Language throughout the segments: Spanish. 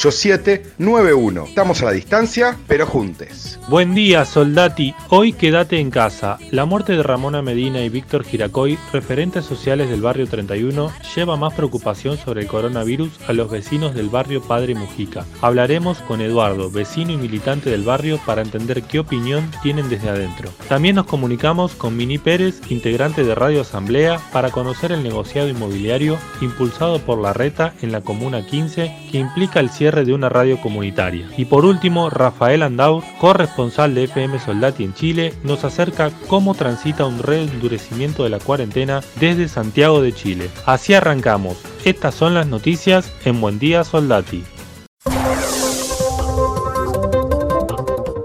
8791. Estamos a la distancia, pero juntes. Buen día, soldati. Hoy quédate en casa. La muerte de Ramona Medina y Víctor Giracoy, referentes sociales del barrio 31, lleva más preocupación sobre el coronavirus a los vecinos del barrio Padre Mujica. Hablaremos con Eduardo, vecino y militante del barrio, para entender qué opinión tienen desde adentro. También nos comunicamos con Mini Pérez, integrante de Radio Asamblea, para conocer el negociado inmobiliario impulsado por la RETA en la Comuna 15, que implica el cierre de una radio comunitaria. Y por último, Rafael Andaur, corresponsal de FM Soldati en Chile, nos acerca cómo transita un reendurecimiento de la cuarentena desde Santiago de Chile. Así arrancamos. Estas son las noticias en Buen Día Soldati.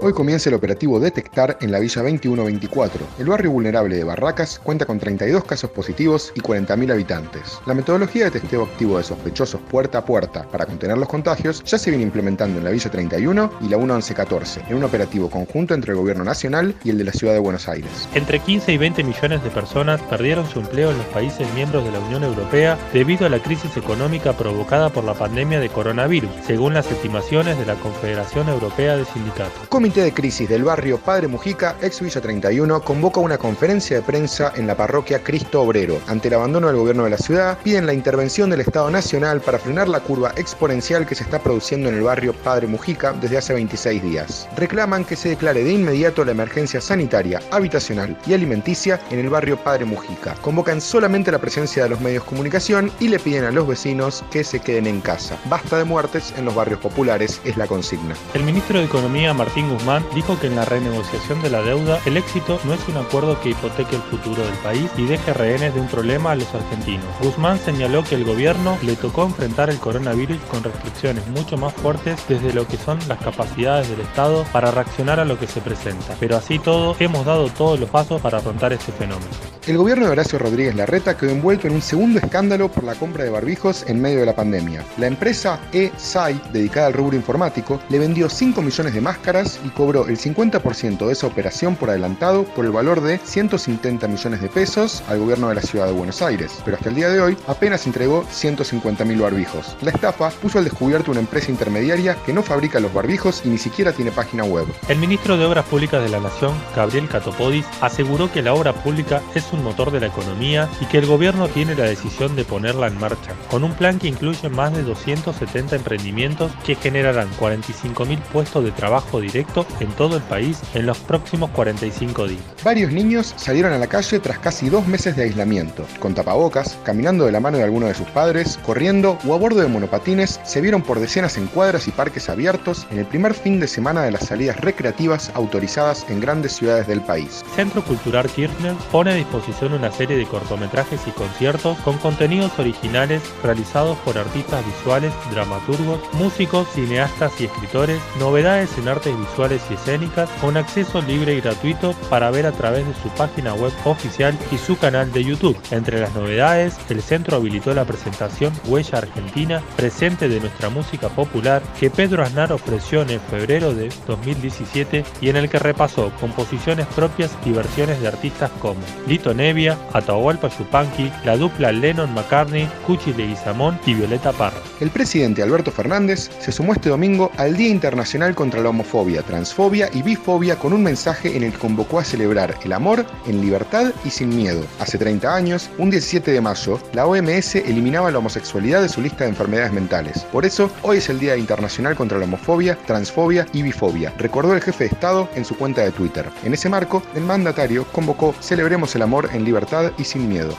Hoy comienza el operativo Detectar en la Villa 2124. El barrio vulnerable de Barracas cuenta con 32 casos positivos y 40.000 habitantes. La metodología de testeo activo de sospechosos puerta a puerta para contener los contagios ya se viene implementando en la Villa 31 y la 1114, en un operativo conjunto entre el gobierno nacional y el de la ciudad de Buenos Aires. Entre 15 y 20 millones de personas perdieron su empleo en los países miembros de la Unión Europea debido a la crisis económica provocada por la pandemia de coronavirus, según las estimaciones de la Confederación Europea de Sindicatos. Comité de Crisis del barrio Padre Mujica, ex Villa 31, convoca una conferencia de prensa en la parroquia Cristo Obrero. Ante el abandono del gobierno de la ciudad, piden la intervención del Estado Nacional para frenar la curva exponencial que se está produciendo en el barrio Padre Mujica desde hace 26 días. Reclaman que se declare de inmediato la emergencia sanitaria, habitacional y alimenticia en el barrio Padre Mujica. Convocan solamente la presencia de los medios de comunicación y le piden a los vecinos que se queden en casa. Basta de muertes en los barrios populares, es la consigna. El ministro de Economía, Martín Guzmán, dijo que en la renegociación de la deuda el éxito no es un acuerdo que hipoteque el futuro del país y deje rehenes de un problema a los argentinos. Guzmán señaló que el gobierno le tocó enfrentar el coronavirus con restricciones mucho más fuertes desde lo que son las capacidades del Estado para reaccionar a lo que se presenta. Pero así todo, hemos dado todos los pasos para afrontar este fenómeno. El gobierno de Horacio Rodríguez Larreta quedó envuelto en un segundo escándalo por la compra de barbijos en medio de la pandemia. La empresa E-SAI, dedicada al rubro informático, le vendió 5 millones de máscaras y cobró el 50% de esa operación por adelantado por el valor de 170 millones de pesos al gobierno de la ciudad de Buenos Aires, pero hasta el día de hoy apenas entregó 150 mil barbijos. La estafa puso al descubierto una empresa intermediaria que no fabrica los barbijos y ni siquiera tiene página web. El ministro de Obras Públicas de la Nación, Gabriel Catopodis, aseguró que la obra pública es un motor de la economía y que el gobierno tiene la decisión de ponerla en marcha, con un plan que incluye más de 270 emprendimientos que generarán 45.000 puestos de trabajo directo en todo el país en los próximos 45 días. Varios niños salieron a la calle tras casi dos meses de aislamiento, con tapabocas, caminando de la mano de alguno de sus padres, corriendo o a bordo de monopatines, se vieron por decenas en cuadras y parques abiertos en el primer fin de semana de las salidas recreativas autorizadas en grandes ciudades del país. Centro Cultural Kirchner pone a disposición una serie de cortometrajes y conciertos con contenidos originales realizados por artistas visuales, dramaturgos, músicos, cineastas y escritores, novedades en artes visuales y escénicas, con acceso libre y gratuito para ver a través de su página web oficial y su canal de YouTube. Entre las novedades, el centro habilitó la presentación Huella Argentina, presente de nuestra música popular, que Pedro Aznar ofreció en febrero de 2017 y en el que repasó composiciones propias y versiones de artistas como Lito Nevia, Atahualpa Yupanqui, la dupla Lennon-McCartney, Cuchi Leguizamón y Violeta Parra. El presidente Alberto Fernández se sumó este domingo al Día Internacional contra la Homofobia, Transfobia y Bifobia con un mensaje en el que convocó a celebrar el amor en libertad y sin miedo. Hace 30 años, un 17 de mayo, la OMS eliminaba la homosexualidad de su lista de enfermedades mentales. Por eso, hoy es el Día Internacional contra la Homofobia, Transfobia y Bifobia, recordó el jefe de Estado en su cuenta de Twitter. En ese marco, el mandatario convocó Celebremos el amor en libertad y sin miedo.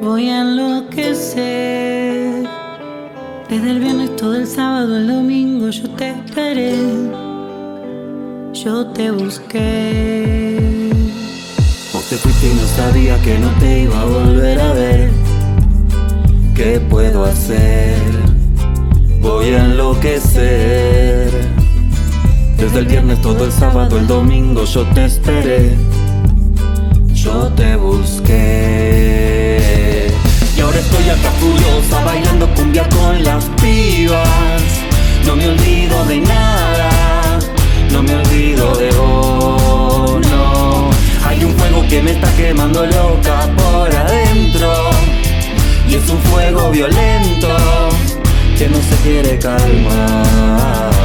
Voy a enloquecer. Desde el viernes todo el sábado, el domingo yo te esperé, yo te busqué. Vos te fuiste y no sabía que no te iba a volver a ver. ¿Qué puedo hacer? Voy a enloquecer. Desde el viernes todo el sábado, el domingo yo te esperé, yo te busqué. Estoy acá furiosa bailando cumbia con las pibas. No me olvido de nada, no me olvido de vos. Hay un fuego que me está quemando loca por adentro. Y es un fuego violento que no se quiere calmar.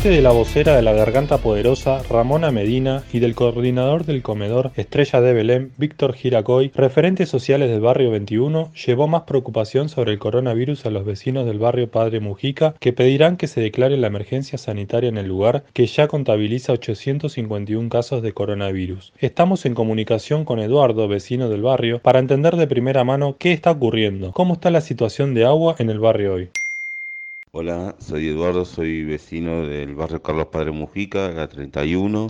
La muerte de la vocera de la Garganta Poderosa, Ramona Medina, y del coordinador del comedor Estrella de Belén, Víctor Giracoy, referentes sociales del barrio 21, llevó más preocupación sobre el coronavirus a los vecinos del barrio Padre Mujica, que pedirán que se declare la emergencia sanitaria en el lugar, que ya contabiliza 851 casos de coronavirus. Estamos en comunicación con Eduardo, vecino del barrio, para entender de primera mano qué está ocurriendo, cómo está la situación de agua en el barrio hoy. Hola, soy Eduardo, soy vecino del barrio Carlos Padre Mujica, la 31.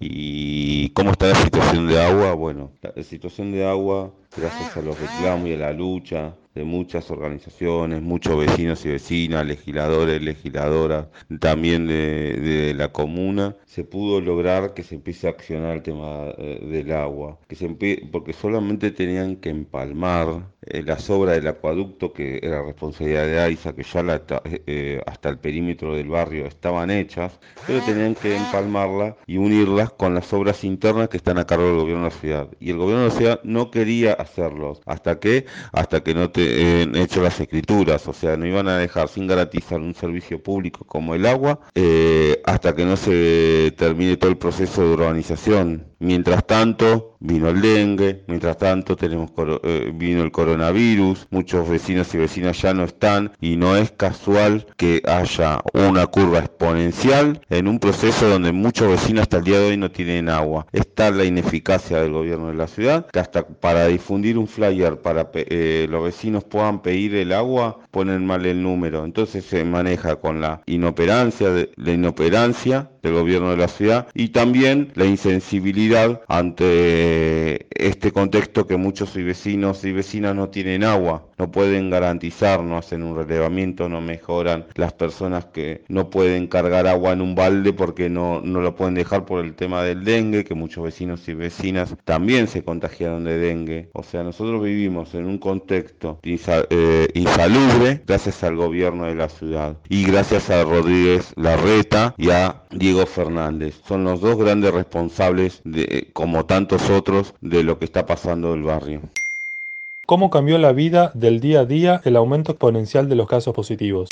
¿Y cómo está la situación de agua? Bueno, la situación de agua, gracias a los reclamos y a la lucha de muchas organizaciones, muchos vecinos y vecinas, legisladores, legisladoras, también de, la comuna, se pudo lograr que se empiece a accionar el tema eh, del agua, que se porque solamente tenían que empalmar eh, las obras del acueducto, que era responsabilidad de AISA, que ya la ta- eh, hasta el perímetro del barrio estaban hechas, pero tenían que empalmarla y unirlas con las obras internas que están a cargo del gobierno de la ciudad. Y el gobierno de la ciudad no quería hacerlos. ¿Hasta qué? Hasta que no te eh, hecho las escrituras, o sea, no iban a dejar sin garantizar un servicio público como el agua eh, hasta que no se termine todo el proceso de urbanización. Mientras tanto, vino el dengue, mientras tanto tenemos eh, vino el coronavirus, muchos vecinos y vecinas ya no están y no es casual que haya una curva exponencial en un proceso donde muchos vecinos hasta el día de hoy no tienen agua. Está la ineficacia del gobierno de la ciudad, que hasta para difundir un flyer para eh, los vecinos puedan pedir el agua, ponen mal el número. Entonces se maneja con la inoperancia, de, la inoperancia del gobierno de la ciudad y también la insensibilidad ante este contexto que muchos vecinos y vecinas no tienen agua, no pueden garantizar, no hacen un relevamiento, no mejoran las personas que no pueden cargar agua en un balde porque no, no lo pueden dejar por el tema del dengue, que muchos vecinos y vecinas también se contagiaron de dengue. O sea, nosotros vivimos en un contexto eh, insalubre gracias al gobierno de la ciudad y gracias a Rodríguez Larreta y a Diego Fernández. Son los dos grandes responsables, de, como tantos otros, de lo que está pasando el barrio. ¿Cómo cambió la vida del día a día el aumento exponencial de los casos positivos?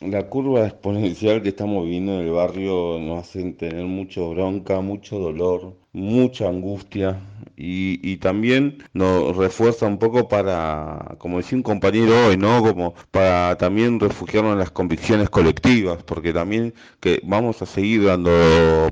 La curva exponencial que estamos viviendo en el barrio nos hace tener mucho bronca, mucho dolor, mucha angustia y, y también nos refuerza un poco para, como decía un compañero hoy, ¿no? Como para también refugiarnos en las convicciones colectivas, porque también que vamos a seguir dando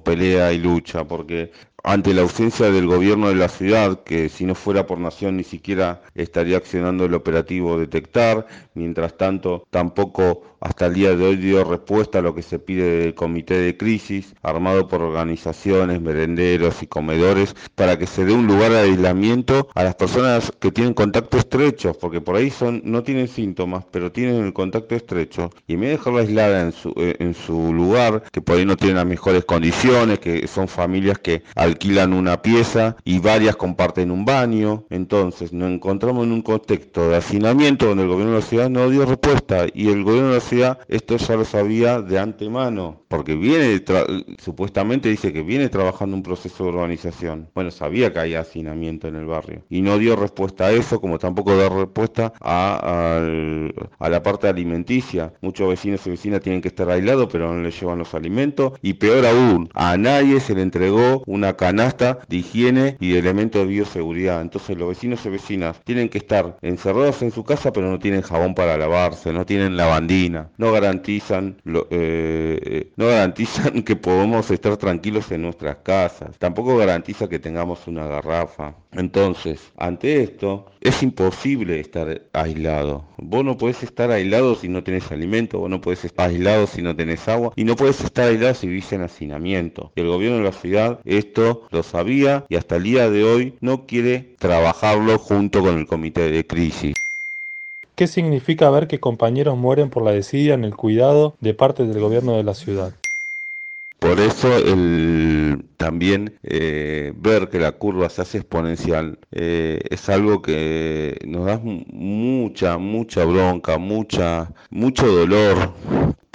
pelea y lucha, porque ante la ausencia del gobierno de la ciudad, que si no fuera por nación ni siquiera estaría accionando el operativo detectar, mientras tanto tampoco hasta el día de hoy dio respuesta a lo que se pide del comité de crisis, armado por organizaciones, merenderos y comedores, para que se dé un lugar de aislamiento a las personas que tienen contacto estrecho, porque por ahí son no tienen síntomas, pero tienen el contacto estrecho, y en vez de dejarla aislada en su, eh, en su lugar, que por ahí no tienen las mejores condiciones, que son familias que al alquilan una pieza y varias comparten un baño. Entonces nos encontramos en un contexto de hacinamiento donde el gobierno de la ciudad no dio respuesta y el gobierno de la ciudad esto ya lo sabía de antemano, porque viene, supuestamente dice que viene trabajando un proceso de Bueno, sabía que hay hacinamiento en el barrio y no dio respuesta a eso, como tampoco dio respuesta a, la parte alimenticia. Muchos vecinos y vecinas tienen que estar aislados, pero no les llevan los alimentos y peor aún, a nadie se le entregó una canasta de higiene y de elementos de bioseguridad. Entonces los vecinos y vecinas tienen que estar encerrados en su casa, pero no tienen jabón para lavarse, no tienen lavandina, no garantizan, eh, no garantizan que podamos estar tranquilos en nuestras casas, tampoco garantiza que tengamos una garrafa. Entonces, ante esto, es imposible estar aislado. Vos no podés estar aislado si no tenés alimento, vos no podés estar aislado si no tenés agua, y no podés estar aislado si vivís en hacinamiento. el gobierno de la ciudad esto lo sabía y hasta el día de hoy no quiere trabajarlo junto con el comité de crisis. ¿Qué significa ver que compañeros mueren por la desidia en el cuidado de parte del gobierno de la ciudad? Por eso el, también eh, ver que la curva se hace exponencial eh, es algo que nos da mucha, mucha bronca, mucha, mucho dolor,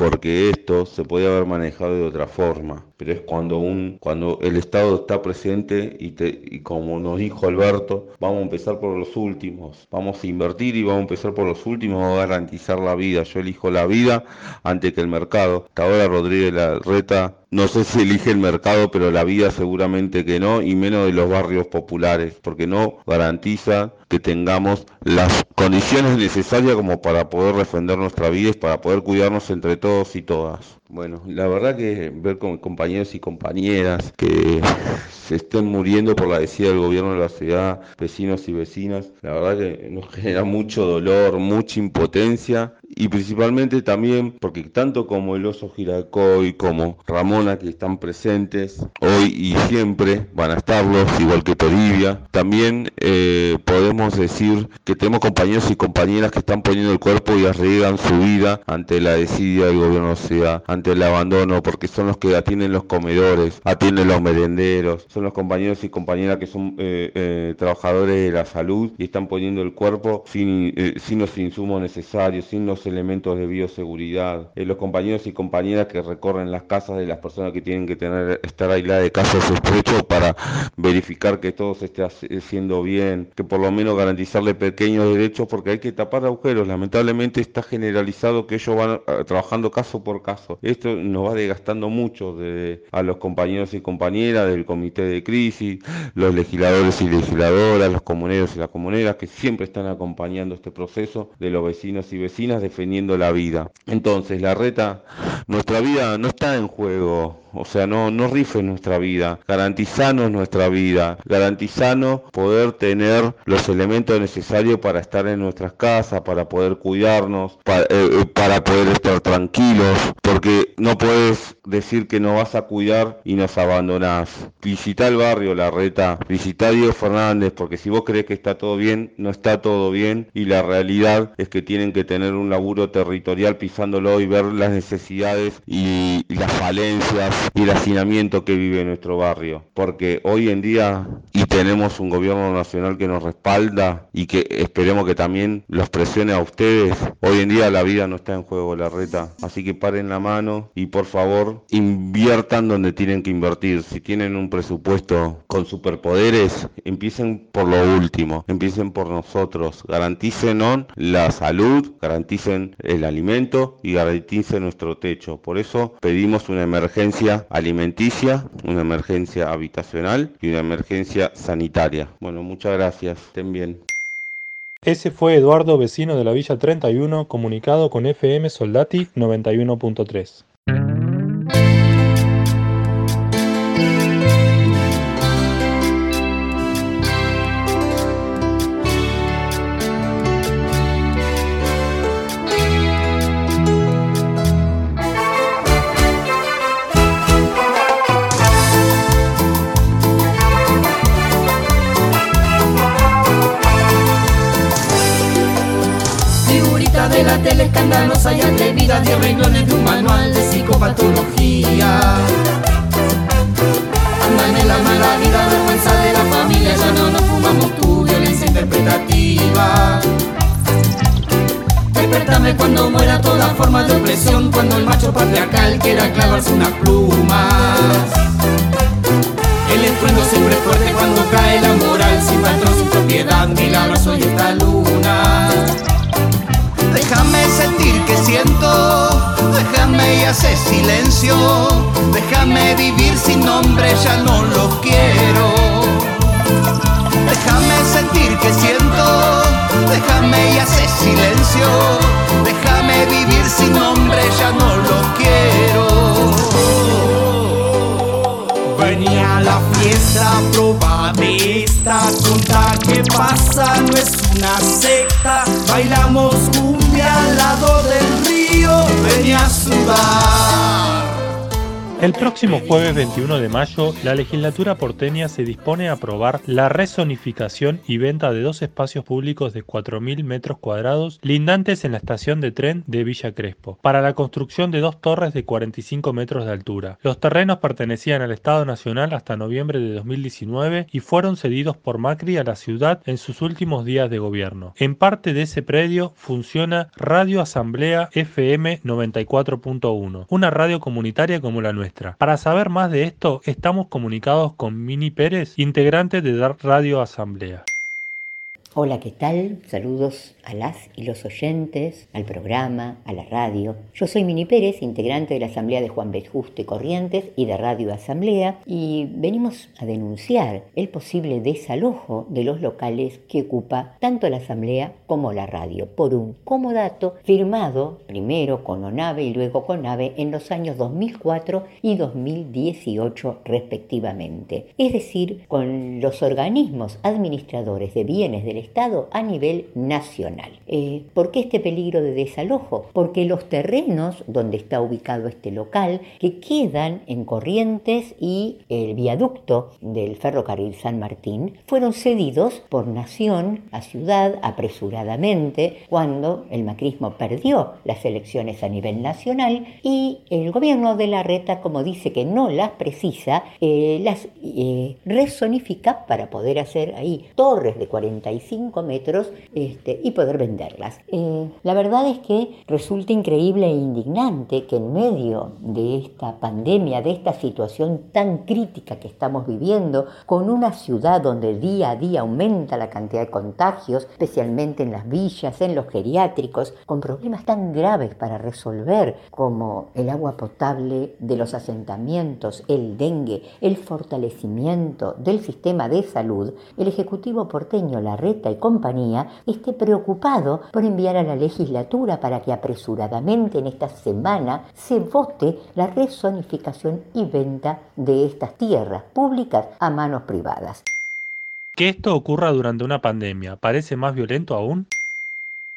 porque esto se podía haber manejado de otra forma pero es cuando un cuando el Estado está presente y, te, y como nos dijo Alberto, vamos a empezar por los últimos, vamos a invertir y vamos a empezar por los últimos, a garantizar la vida. Yo elijo la vida ante que el mercado. Hasta ahora Rodríguez Larreta no sé si elige el mercado, pero la vida seguramente que no, y menos de los barrios populares, porque no garantiza que tengamos las condiciones necesarias como para poder defender nuestra vida y para poder cuidarnos entre todos y todas. Bueno, la verdad que ver con compañeros y compañeras que se estén muriendo por la decida del gobierno de la ciudad, vecinos y vecinas, la verdad que nos genera mucho dolor, mucha impotencia y principalmente también porque tanto como el oso Giracoy como Ramona que están presentes hoy y siempre van a estarlos, igual que Toribia, también eh, podemos decir que tenemos compañeros y compañeras que están poniendo el cuerpo y arriesgan su vida ante la desidia del gobierno de la ciudad el abandono, porque son los que atienden los comedores, atienden los merenderos, son los compañeros y compañeras que son eh, eh, trabajadores de la salud y están poniendo el cuerpo sin, sin los insumos necesarios, sin los elementos de bioseguridad. los compañeros y compañeras que recorren las casas de las personas que tienen que tener estar aisladas de casos sospechos para verificar que todo se esté haciendo bien, que por lo menos garantizarle pequeños derechos, porque hay que tapar agujeros. Lamentablemente está generalizado que ellos van trabajando caso por caso esto nos va desgastando mucho de, a los compañeros y compañeras del comité de crisis, los legisladores y legisladoras, los comuneros y las comuneras que siempre están acompañando este proceso de los vecinos y vecinas defendiendo la vida. Entonces, la reta, nuestra vida no está en juego. O sea, no, no rife nuestra vida, garantizanos nuestra vida, garantizanos poder tener los elementos necesarios para estar en nuestras casas, para poder cuidarnos, para, eh, eh, para poder estar tranquilos, porque no puedes decir que no vas a cuidar y nos abandonás. Visita el barrio La Reta, visita a Diego Fernández, porque si vos crees que está todo bien, no está todo bien. Y la realidad es que tienen que tener un territorial pisándolo y ver las necesidades y las falencias y el hacinamiento que vive nuestro barrio. Porque hoy en día, y tenemos un gobierno nacional que nos respalda y que esperemos que también los presione a ustedes, hoy en día la vida no está en juego, la reta. Así que paren la mano y por favor inviertan donde tienen que invertir. Si tienen un presupuesto con superpoderes, empiecen por lo último, empiecen por nosotros. Garanticen la salud, el alimento y garanticen nuestro techo. Por eso pedimos una emergencia alimenticia, una emergencia habitacional y una emergencia sanitaria. Bueno, muchas gracias. Estén bien. Ese fue Eduardo, vecino de la Villa 31, comunicado con FM Soldati 91.3. novela telescandalosa y atrevida de renglones de un manual de psicopatología. Andan la mala vida, vergüenza de la familia, ya no nos fumamos tu violencia interpretativa. Despertame cuando muera toda forma de opresión, cuando el macho patriarcal quiera clavarse unas plumas. El estruendo siempre es fuerte cuando cae la moral, sin patrón, sin propiedad, mil abrazos y esta luna. Déjame sentir que siento, déjame y hace silencio, déjame vivir sin nombre, ya no lo quiero. Déjame sentir que siento, déjame y hace silencio, déjame vivir sin nombre, ya no lo quiero. Venía la fiesta, proba de esta tonta que pasa, no es una secta, bailamos cumbia al lado del río, venía a sudar. El próximo jueves 21 de mayo, la legislatura porteña se dispone a aprobar la rezonificación y venta de dos espacios públicos de 4.000 metros cuadrados lindantes en la estación de tren de Villa Crespo, para la construcción de dos torres de 45 metros de altura. Los terrenos pertenecían al Estado Nacional hasta noviembre de 2019 y fueron cedidos por Macri a la ciudad en sus últimos días de gobierno. En parte de ese predio funciona Radio Asamblea FM 94.1, una radio comunitaria como la nuestra. Para saber más de esto, estamos comunicados con Mini Pérez, integrante de Radio Asamblea. Hola, ¿qué tal? Saludos a las y los oyentes, al programa, a la radio. Yo soy Mini Pérez, integrante de la Asamblea de Juan B. Juste Corrientes y de Radio Asamblea, y venimos a denunciar el posible desalojo de los locales que ocupa tanto la Asamblea como la radio, por un comodato firmado primero con ONAVE y luego con AVE en los años 2004 y 2018 respectivamente, es decir, con los organismos administradores de bienes del Estado a nivel nacional. Eh, ¿Por qué este peligro de desalojo? Porque los terrenos donde está ubicado este local, que quedan en Corrientes y el viaducto del ferrocarril San Martín, fueron cedidos por Nación a Ciudad apresuradamente cuando el macrismo perdió las elecciones a nivel nacional y el gobierno de la reta, como dice que no las precisa, eh, las eh, resonifica para poder hacer ahí torres de 45 metros este, y poder venderlas. Eh, la verdad es que resulta increíble e indignante que en medio de esta pandemia, de esta situación tan crítica que estamos viviendo, con una ciudad donde día a día aumenta la cantidad de contagios, especialmente en las villas, en los geriátricos, con problemas tan graves para resolver como el agua potable de los asentamientos, el dengue, el fortalecimiento del sistema de salud, el Ejecutivo porteño Larreta y compañía esté preocupado por enviar a la legislatura para que apresuradamente en esta semana se vote la rezonificación y venta de estas tierras públicas a manos privadas. Que esto ocurra durante una pandemia, ¿parece más violento aún?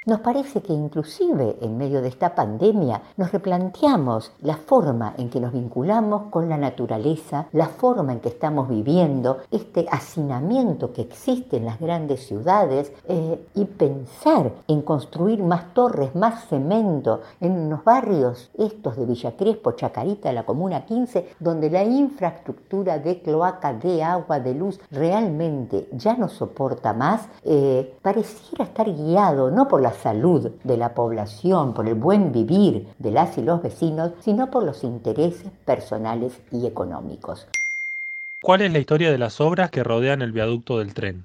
Nos parece que inclusive en medio de esta pandemia nos replanteamos la forma en que nos vinculamos con la naturaleza, la forma en que estamos viviendo, este hacinamiento que existe en las grandes ciudades eh, y pensar en construir más torres, más cemento en los barrios estos de Villa Crespo, Chacarita, la Comuna 15, donde la infraestructura de cloaca, de agua, de luz realmente ya no soporta más, eh, pareciera estar guiado no por la salud de la población, por el buen vivir de las y los vecinos, sino por los intereses personales y económicos. ¿Cuál es la historia de las obras que rodean el viaducto del tren?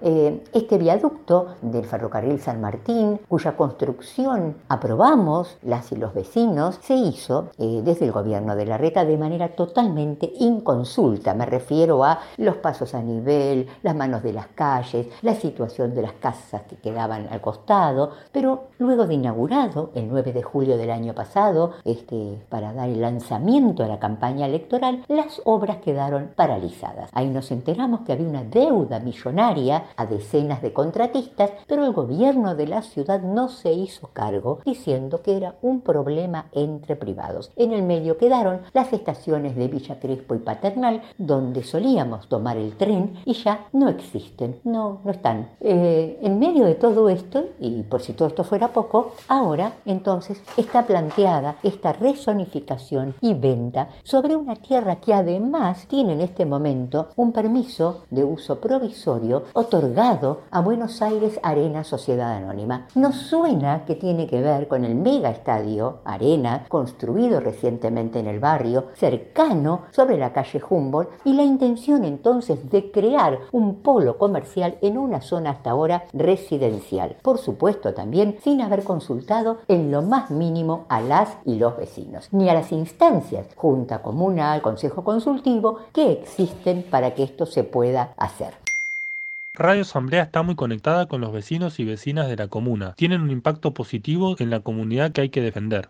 Eh, este viaducto del ferrocarril San Martín, cuya construcción aprobamos las y los vecinos, se hizo eh, desde el gobierno de la Reta de manera totalmente inconsulta. Me refiero a los pasos a nivel, las manos de las calles, la situación de las casas que quedaban al costado, pero luego de inaugurado, el 9 de julio del año pasado, este, para dar el lanzamiento a la campaña electoral, las obras quedaron paralizadas. Ahí nos enteramos que había una deuda millonaria a decenas de contratistas, pero el gobierno de la ciudad no se hizo cargo diciendo que era un problema entre privados. En el medio quedaron las estaciones de Villa Crespo y Paternal, donde solíamos tomar el tren y ya no existen, no, no están. Eh, en medio de todo esto, y por si todo esto fuera poco, ahora entonces está planteada esta rezonificación y venta sobre una tierra que además tiene en este momento un permiso de uso provisorio otorgado otorgado a Buenos Aires Arena Sociedad Anónima. Nos suena que tiene que ver con el mega estadio Arena, construido recientemente en el barrio, cercano sobre la calle Humboldt, y la intención entonces de crear un polo comercial en una zona hasta ahora residencial. Por supuesto también sin haber consultado en lo más mínimo a las y los vecinos, ni a las instancias, Junta Comunal, Consejo Consultivo, que existen para que esto se pueda hacer. Radio Asamblea está muy conectada con los vecinos y vecinas de la comuna. Tienen un impacto positivo en la comunidad que hay que defender.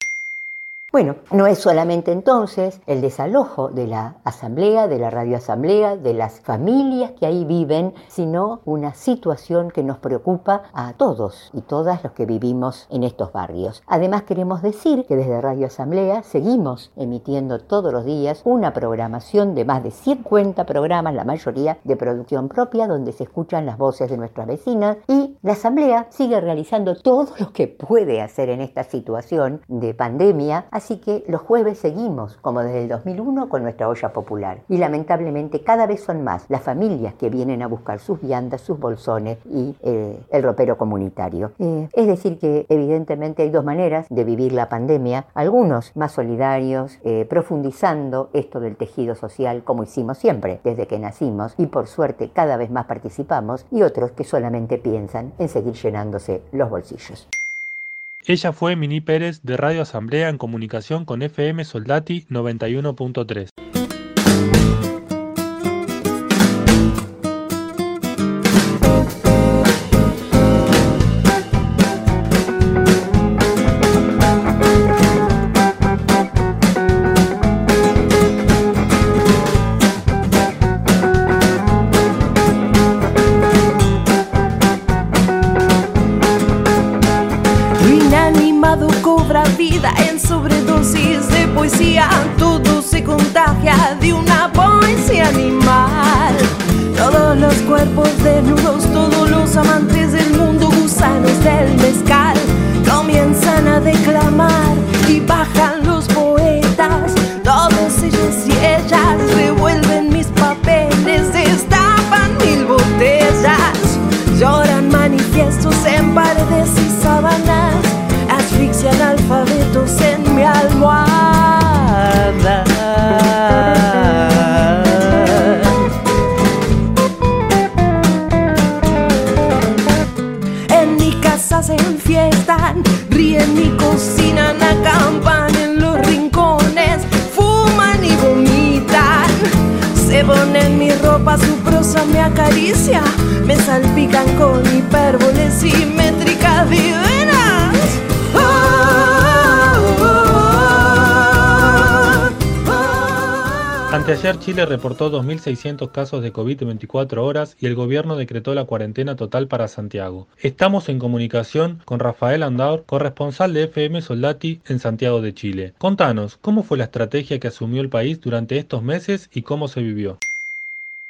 Bueno, no es solamente entonces el desalojo de la asamblea, de la radioasamblea, de las familias que ahí viven, sino una situación que nos preocupa a todos y todas los que vivimos en estos barrios. Además queremos decir que desde Radio Asamblea seguimos emitiendo todos los días una programación de más de 50 programas, la mayoría de producción propia, donde se escuchan las voces de nuestras vecinas y la Asamblea sigue realizando todo lo que puede hacer en esta situación de pandemia Así que los jueves seguimos, como desde el 2001, con nuestra olla popular. Y lamentablemente cada vez son más las familias que vienen a buscar sus viandas, sus bolsones y eh, el ropero comunitario. Eh, es decir, que evidentemente hay dos maneras de vivir la pandemia. Algunos más solidarios, eh, profundizando esto del tejido social como hicimos siempre, desde que nacimos, y por suerte cada vez más participamos, y otros que solamente piensan en seguir llenándose los bolsillos. Ella fue Mini Pérez de Radio Asamblea en comunicación con FM Soldati 91.3. Anteayer Chile reportó 2.600 casos de COVID en 24 horas y el gobierno decretó la cuarentena total para Santiago. Estamos en comunicación con Rafael Andaur, corresponsal de FM Soldati en Santiago de Chile. Contanos, ¿cómo fue la estrategia que asumió el país durante estos meses y cómo se vivió?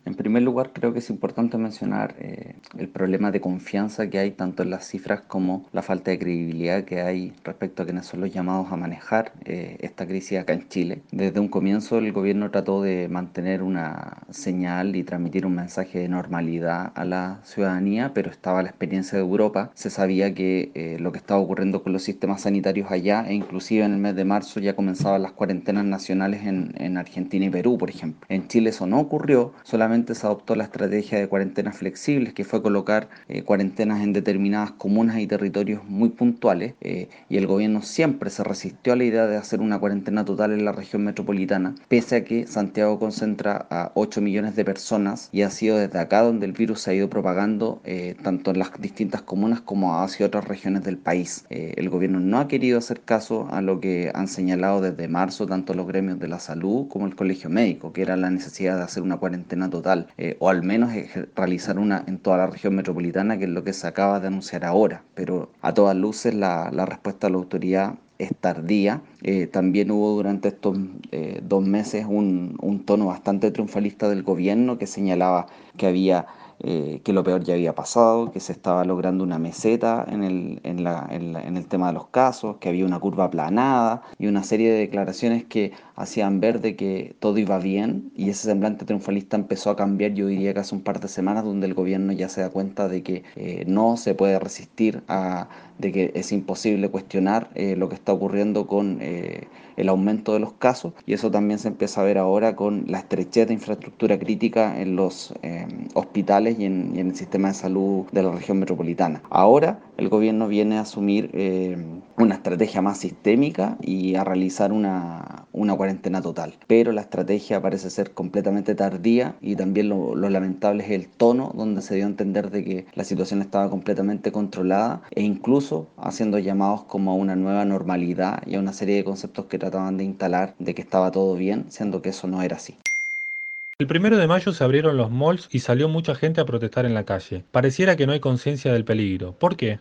En primer lugar, creo que es importante mencionar eh, el problema de confianza que hay tanto en las cifras como la falta de credibilidad que hay respecto a quienes son los llamados a manejar eh, esta crisis acá en Chile. Desde un comienzo el gobierno trató de mantener una señal y transmitir un mensaje de normalidad a la ciudadanía, pero estaba la experiencia de Europa. Se sabía que eh, lo que estaba ocurriendo con los sistemas sanitarios allá e inclusive en el mes de marzo ya comenzaban las cuarentenas nacionales en, en Argentina y Perú, por ejemplo. En Chile eso no ocurrió, solamente se adoptó la estrategia de cuarentenas flexibles, que fue colocar eh, cuarentenas en determinadas comunas y territorios muy puntuales, eh, y el gobierno siempre se resistió a la idea de hacer una cuarentena total en la región metropolitana, pese a que Santiago concentra a 8 millones de personas y ha sido desde acá donde el virus se ha ido propagando, eh, tanto en las distintas comunas como hacia otras regiones del país. el gobierno no ha querido hacer caso a lo que han señalado desde marzo tanto los gremios de la salud como el colegio médico, que era la necesidad de hacer una cuarentena total eh, o al menos realizar una en toda la región metropolitana, que es lo que se acaba de anunciar ahora. Pero a todas luces la, la respuesta de la autoridad es tardía eh, también hubo durante estos eh, dos meses un, un tono bastante triunfalista del gobierno que señalaba que había eh, que lo peor ya había pasado, que se estaba logrando una meseta en el, en, la, en, el tema de los casos, que había una curva aplanada y una serie de declaraciones que hacían ver de que todo iba bien y ese semblante triunfalista empezó a cambiar yo diría que hace un par de semanas donde el gobierno ya se da cuenta de que eh, no se puede resistir a de que es imposible cuestionar eh, lo que está ocurriendo con el aumento de los casos y eso también se empieza a ver ahora con la estrechez de infraestructura crítica en los hospitales y en, el sistema de salud de la región metropolitana. Ahora el gobierno viene a asumir eh, una estrategia más sistémica y a realizar una, una, cuarentena total. Pero la estrategia parece ser completamente tardía y también lo, lo, lamentable es el tono donde se dio a entender de que la situación estaba completamente controlada e incluso haciendo llamados como a una nueva normalidad y a una serie de conceptos que trataban de instalar de que estaba todo bien, siendo que eso no era así. El primero de mayo se abrieron los malls y salió mucha gente a protestar en la calle. Pareciera que no hay conciencia del peligro. ¿Por qué?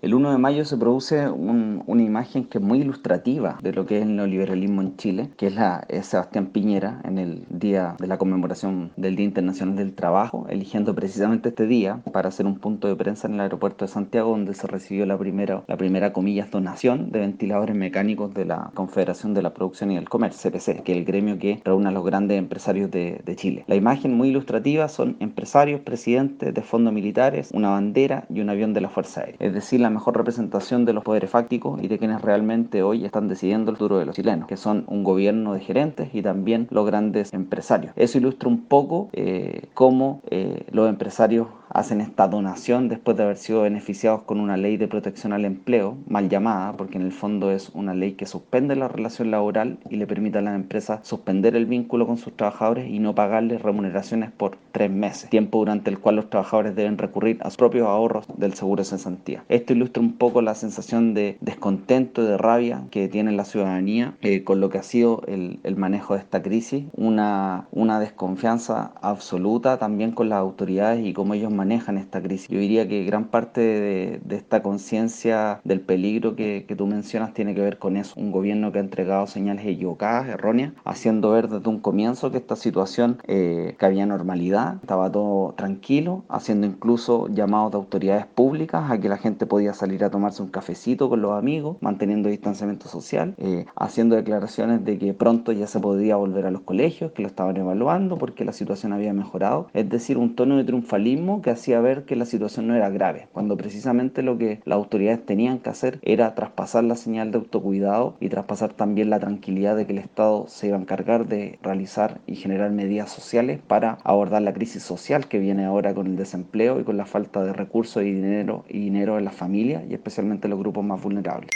El 1 de mayo se produce una imagen que es muy ilustrativa de lo que es el neoliberalismo en Chile, que es la Sebastián Piñera en el día de la conmemoración del Día Internacional del Trabajo, eligiendo precisamente este día para hacer un punto de prensa en el aeropuerto de Santiago, donde se recibió la primera, la primera comillas, donación de ventiladores mecánicos de la Confederación de la Producción y el Comercio, CPC, que es el gremio que reúne a los grandes empresarios de, Chile. La imagen muy ilustrativa son empresarios, presidentes de fondos militares, una bandera y un avión de la Fuerza Aérea. Es decir, mejor representación de los poderes fácticos y de quienes realmente hoy están decidiendo el futuro de los chilenos, que son un gobierno de gerentes y también los grandes empresarios. Eso ilustra un poco eh, cómo eh, los empresarios hacen esta donación después de haber sido beneficiados con una ley de protección al empleo, mal llamada, porque en el fondo es una ley que suspende la relación laboral y le permite a las empresas suspender el vínculo con sus trabajadores y no pagarles remuneraciones por tres meses, tiempo durante el cual los trabajadores deben recurrir a sus propios ahorros del seguro de cesantía. Esto ilustra un poco la sensación de descontento de rabia que tiene la ciudadanía eh, con lo que ha sido el, el, manejo de esta crisis, una, una desconfianza absoluta también con las autoridades y cómo ellos manejan esta crisis. Yo diría que gran parte de, esta conciencia del peligro que, tú mencionas tiene que ver con eso. Un gobierno que ha entregado señales equivocadas, erróneas, haciendo ver desde un comienzo que esta situación, eh, que había normalidad, estaba todo tranquilo, haciendo incluso llamados de autoridades públicas a que la gente podía salir a tomarse un cafecito con los amigos, manteniendo distanciamiento social, eh, haciendo declaraciones de que pronto ya se podía volver a los colegios, que lo estaban evaluando porque la situación había mejorado. Es decir, un tono de triunfalismo que hacía ver que la situación no era grave, cuando precisamente lo que las autoridades tenían que hacer era traspasar la señal de autocuidado y traspasar también la tranquilidad de que el Estado se iba a encargar de realizar y generar medidas sociales para abordar la crisis social que viene ahora con el desempleo y con la falta de recursos y dinero y dinero en las familias y especialmente en los grupos más vulnerables.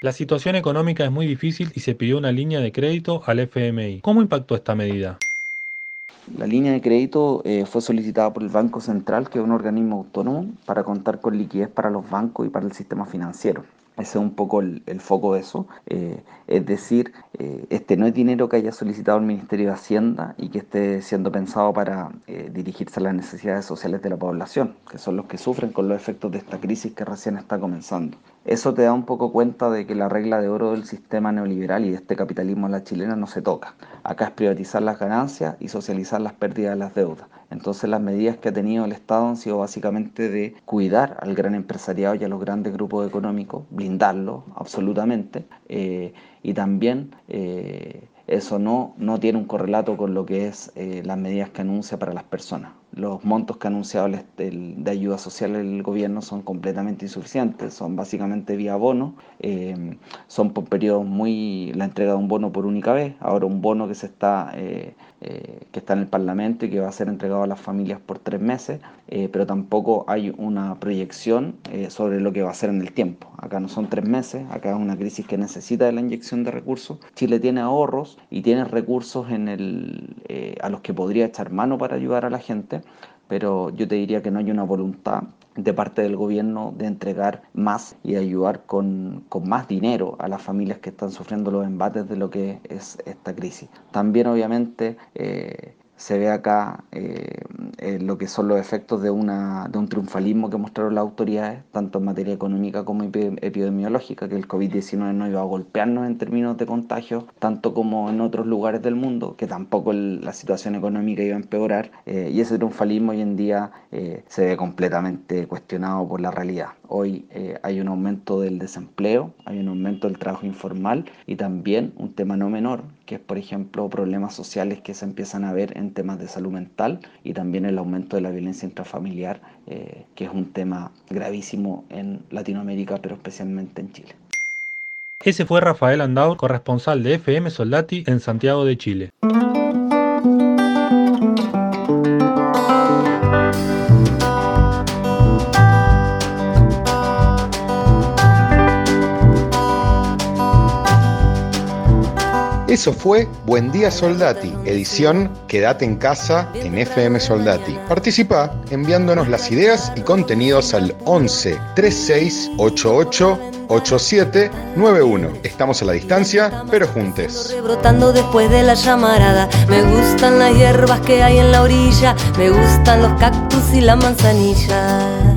La situación económica es muy difícil y se pidió una línea de crédito al FMI. ¿Cómo impactó esta medida? La línea de crédito eh, fue solicitada por el Banco Central, que es un organismo autónomo, para contar con liquidez para los bancos y para el sistema financiero. Ese es un poco el, foco de eso. Eh, es decir, eh, este no es dinero que haya solicitado el Ministerio de Hacienda y que esté siendo pensado para dirigirse a las necesidades sociales de la población, que son los que sufren con los efectos de esta crisis que recién está comenzando. Eso te da un poco cuenta de que la regla de oro del sistema neoliberal y de este capitalismo a la chilena no se toca. Acá es privatizar las ganancias y socializar las pérdidas de las deudas. Entonces las medidas que ha tenido el Estado han sido básicamente de cuidar al gran empresariado y a los grandes grupos económicos, blindarlos absolutamente, eh, y también eh, eso no, no tiene un correlato con lo que es eh, las medidas que anuncia para las personas los montos que ha anunciado el, de ayuda social el gobierno son completamente insuficientes, son básicamente vía bono, eh, son por periodos muy, la entrega de un bono por única vez, ahora un bono que se está, eh, eh, que está en el Parlamento y que va a ser entregado a las familias por tres meses, pero tampoco hay una proyección sobre lo que va a ser en el tiempo. Acá no son tres meses, acá es una crisis que necesita de la inyección de recursos. Chile tiene ahorros y tiene recursos en el, a los que podría echar mano para ayudar a la gente pero yo te diría que no hay una voluntad de parte del gobierno de entregar más y ayudar con, con, más dinero a las familias que están sufriendo los embates de lo que es esta crisis. También obviamente eh, se ve acá eh, lo que son los efectos de, una, de un triunfalismo que mostraron las autoridades, tanto en materia económica como epidemiológica, que el COVID-19 no iba a golpearnos en términos de contagio, tanto como en otros lugares del mundo, que tampoco la situación económica iba a empeorar, eh, y ese triunfalismo hoy en día eh, se ve completamente cuestionado por la realidad. Hoy hay un aumento del desempleo, hay un aumento del trabajo informal y también un tema no menor, que es por ejemplo problemas sociales que se empiezan a ver en temas de salud mental y también el aumento de la violencia intrafamiliar, eh, que es un tema gravísimo en Latinoamérica, pero especialmente en Chile. Ese fue Rafael Andau, corresponsal de FM Soldati en Santiago de Chile. Eso fue Buen Día Soldati, edición Quédate en casa en FM Soldati. Participa enviándonos las ideas y contenidos al 11 36 88 8791. Estamos a la distancia, pero juntes. Rebrotando después de la llamarada. Me gustan las hierbas que hay en la orilla. Me gustan los cactus y la manzanilla.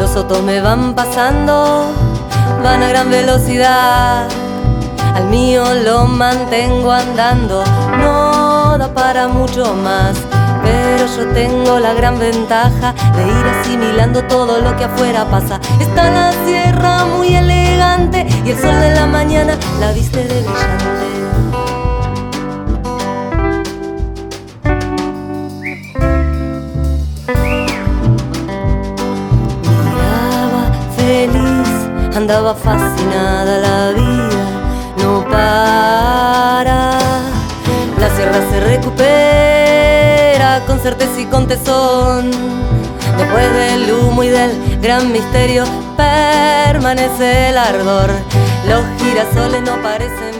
Los otros me van pasando van a gran velocidad. Al mío lo mantengo andando, no da para mucho más. Pero yo tengo la gran ventaja de ir asimilando todo lo que afuera pasa. Está la sierra muy elegante y el sol de la mañana la viste de brillante. Andaba fascinada la vida, no para. La sierra se recupera con certeza y con tesón. Después del humo y del gran misterio permanece el ardor. Los girasoles no parecen.